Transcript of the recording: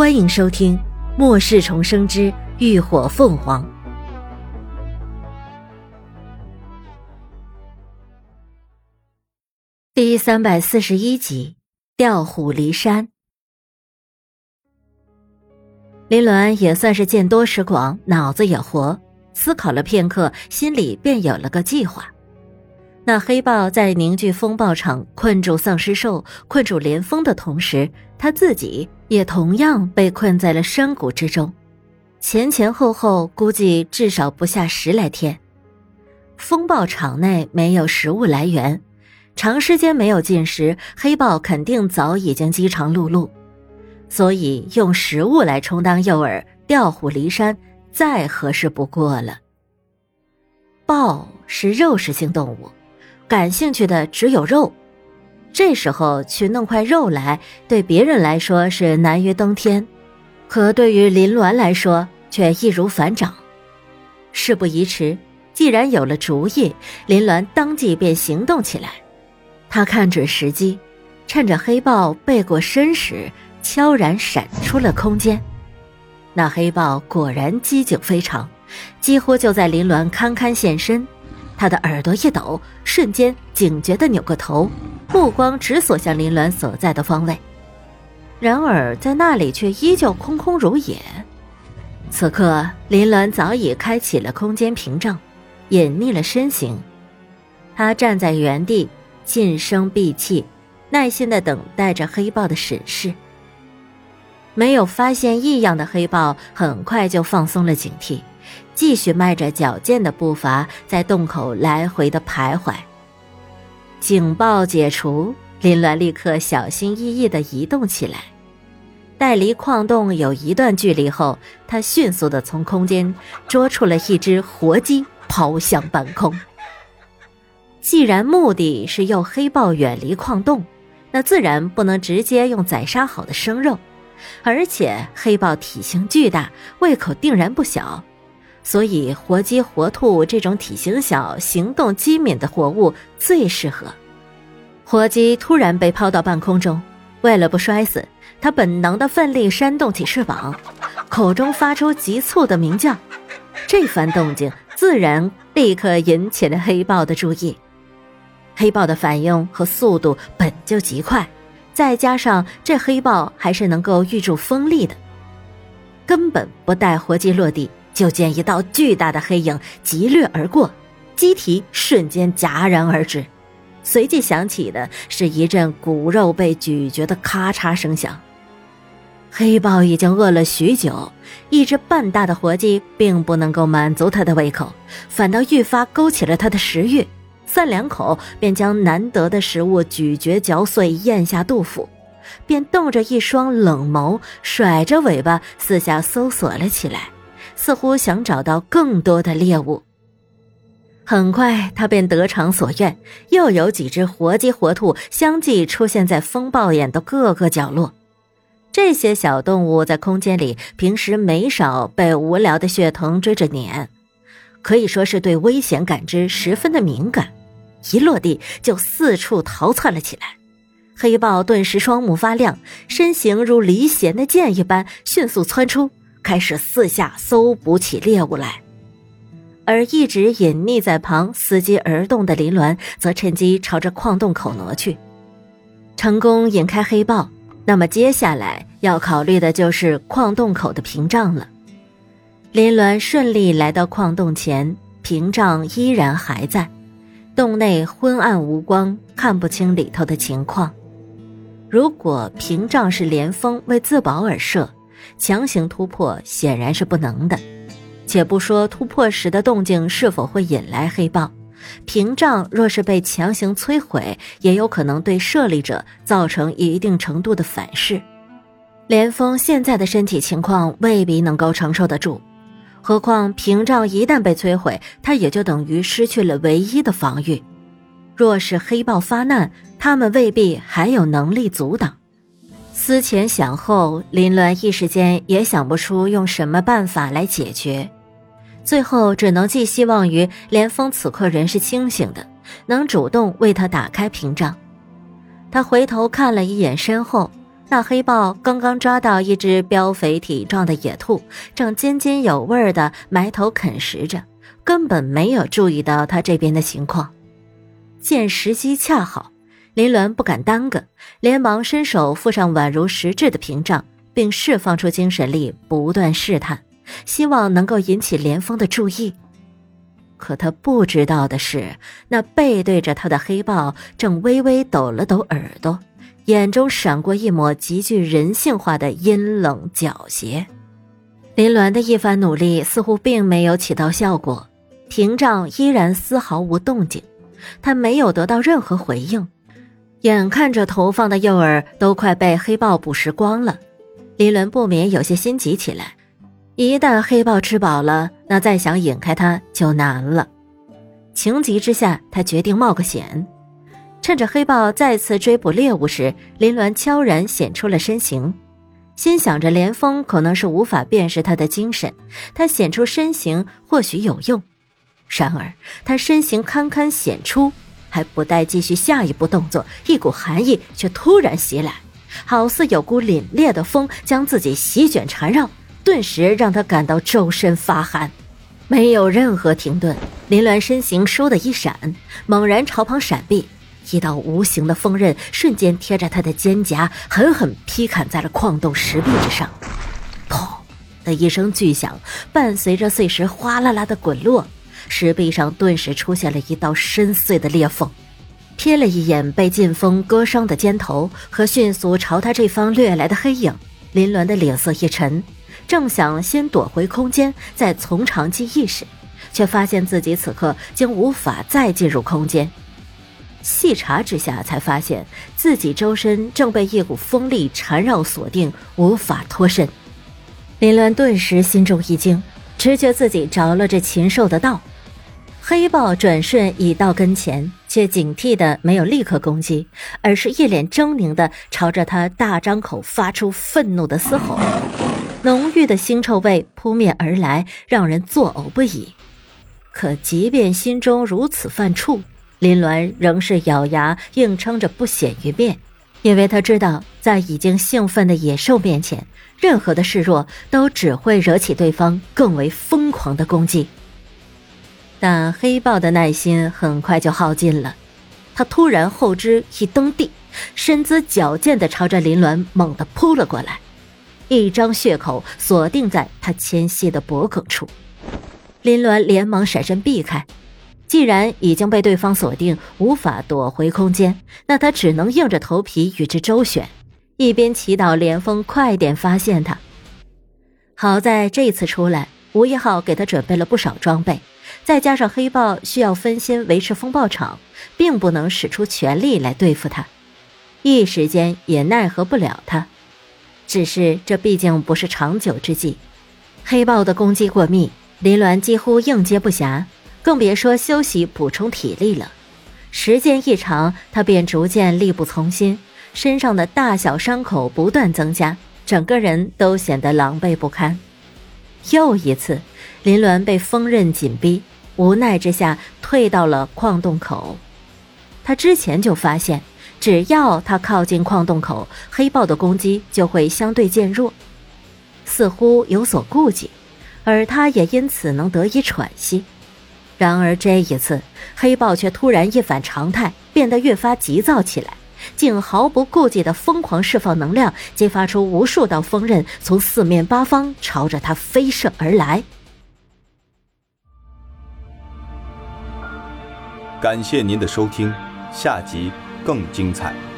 欢迎收听《末世重生之浴火凤凰》第三百四十一集《调虎离山》。林鸾也算是见多识广，脑子也活，思考了片刻，心里便有了个计划。那黑豹在凝聚风暴场、困住丧尸兽、困住连峰的同时，他自己也同样被困在了山谷之中，前前后后估计至少不下十来天。风暴场内没有食物来源，长时间没有进食，黑豹肯定早已经饥肠辘辘，所以用食物来充当诱饵，调虎离山再合适不过了。豹是肉食性动物。感兴趣的只有肉，这时候去弄块肉来，对别人来说是难于登天，可对于林鸾来说却易如反掌。事不宜迟，既然有了主意，林鸾当即便行动起来。他看准时机，趁着黑豹背过身时，悄然闪出了空间。那黑豹果然机警非常，几乎就在林鸾堪堪现身。他的耳朵一抖，瞬间警觉的扭过头，目光直锁向林鸾所在的方位。然而在那里却依旧空空如也。此刻，林鸾早已开启了空间屏障，隐匿了身形。他站在原地，噤声闭气，耐心的等待着黑豹的审视。没有发现异样的黑豹，很快就放松了警惕。继续迈着矫健的步伐在洞口来回的徘徊。警报解除，林鸾立刻小心翼翼的移动起来。待离矿洞有一段距离后，他迅速的从空间捉出了一只活鸡，抛向半空。既然目的是诱黑豹远离矿洞，那自然不能直接用宰杀好的生肉，而且黑豹体型巨大，胃口定然不小。所以，活鸡、活兔这种体型小、行动机敏的活物最适合。活鸡突然被抛到半空中，为了不摔死，它本能的奋力扇动起翅膀，口中发出急促的鸣叫。这番动静自然立刻引起了黑豹的注意。黑豹的反应和速度本就极快，再加上这黑豹还是能够御住风力的，根本不待活鸡落地。就见一道巨大的黑影疾掠而过，机体瞬间戛然而止，随即响起的是一阵骨肉被咀嚼的咔嚓声响。黑豹已经饿了许久，一只半大的活鸡并不能够满足它的胃口，反倒愈发勾起了它的食欲，三两口便将难得的食物咀嚼嚼碎，咽下肚腹，便瞪着一双冷眸，甩着尾巴四下搜索了起来。似乎想找到更多的猎物。很快，他便得偿所愿，又有几只活鸡、活兔相继出现在风暴眼的各个角落。这些小动物在空间里平时没少被无聊的血藤追着撵，可以说是对危险感知十分的敏感。一落地就四处逃窜了起来。黑豹顿时双目发亮，身形如离弦的箭一般迅速窜出。开始四下搜捕起猎物来，而一直隐匿在旁伺机而动的林鸾则趁机朝着矿洞口挪去，成功引开黑豹。那么接下来要考虑的就是矿洞口的屏障了。林鸾顺利来到矿洞前，屏障依然还在，洞内昏暗无光，看不清里头的情况。如果屏障是连峰为自保而设。强行突破显然是不能的，且不说突破时的动静是否会引来黑豹，屏障若是被强行摧毁，也有可能对设立者造成一定程度的反噬。连峰现在的身体情况未必能够承受得住，何况屏障一旦被摧毁，他也就等于失去了唯一的防御。若是黑豹发难，他们未必还有能力阻挡。思前想后，林鸾一时间也想不出用什么办法来解决，最后只能寄希望于连峰此刻人是清醒的，能主动为他打开屏障。他回头看了一眼身后，那黑豹刚刚抓到一只膘肥体壮的野兔，正津津有味的埋头啃食着，根本没有注意到他这边的情况。见时机恰好，林鸾不敢耽搁，连忙伸手附上宛如实质的屏障，并释放出精神力，不断试探，希望能够引起连峰的注意。可他不知道的是，那背对着他的黑豹正微微抖了抖耳朵。眼中闪过一抹极具人性化的阴冷狡黠，林鸾的一番努力似乎并没有起到效果，屏障依然丝毫无动静，他没有得到任何回应。眼看着投放的诱饵都快被黑豹捕食光了，林伦不免有些心急起来。一旦黑豹吃饱了，那再想引开它就难了。情急之下，他决定冒个险。趁着黑豹再次追捕猎物时，林鸾悄然显出了身形，心想着连峰可能是无法辨识他的精神，他显出身形或许有用。然而他身形堪堪显出，还不待继续下一步动作，一股寒意却突然袭来，好似有股凛冽的风将自己席卷缠绕，顿时让他感到周身发寒。没有任何停顿，林鸾身形倏的一闪，猛然朝旁闪避。一道无形的锋刃瞬间贴着他的肩胛，狠狠劈砍在了矿洞石壁之上。砰的一声巨响，伴随着碎石哗啦啦的滚落，石壁上顿时出现了一道深邃的裂缝。瞥了一眼被劲风割伤的肩头和迅速朝他这方掠来的黑影，林鸾的脸色一沉，正想先躲回空间，再从长计议时，却发现自己此刻竟无法再进入空间。细查之下，才发现自己周身正被一股风力缠绕锁定，无法脱身。林鸾顿时心中一惊，直觉自己着了这禽兽的道。黑豹转瞬已到跟前，却警惕的没有立刻攻击，而是一脸狰狞的朝着他大张口发出愤怒的嘶吼，浓郁的腥臭味扑面而来，让人作呕不已。可即便心中如此犯怵。林鸾仍是咬牙硬撑着不显于面，因为他知道，在已经兴奋的野兽面前，任何的示弱都只会惹起对方更为疯狂的攻击。但黑豹的耐心很快就耗尽了，他突然后肢一蹬地，身姿矫健地朝着林鸾猛地扑了过来，一张血口锁定在他纤细的脖颈处，林鸾连忙闪身避开。既然已经被对方锁定，无法躲回空间，那他只能硬着头皮与之周旋，一边祈祷连峰快点发现他。好在这次出来，吴一浩给他准备了不少装备，再加上黑豹需要分心维持风暴场，并不能使出全力来对付他，一时间也奈何不了他。只是这毕竟不是长久之计，黑豹的攻击过密，林鸾几乎应接不暇。更别说休息补充体力了，时间一长，他便逐渐力不从心，身上的大小伤口不断增加，整个人都显得狼狈不堪。又一次，林鸾被锋刃紧逼，无奈之下退到了矿洞口。他之前就发现，只要他靠近矿洞口，黑豹的攻击就会相对渐弱，似乎有所顾忌，而他也因此能得以喘息。然而这一次，黑豹却突然一反常态，变得越发急躁起来，竟毫不顾忌地疯狂释放能量，激发出无数道锋刃，从四面八方朝着他飞射而来。感谢您的收听，下集更精彩。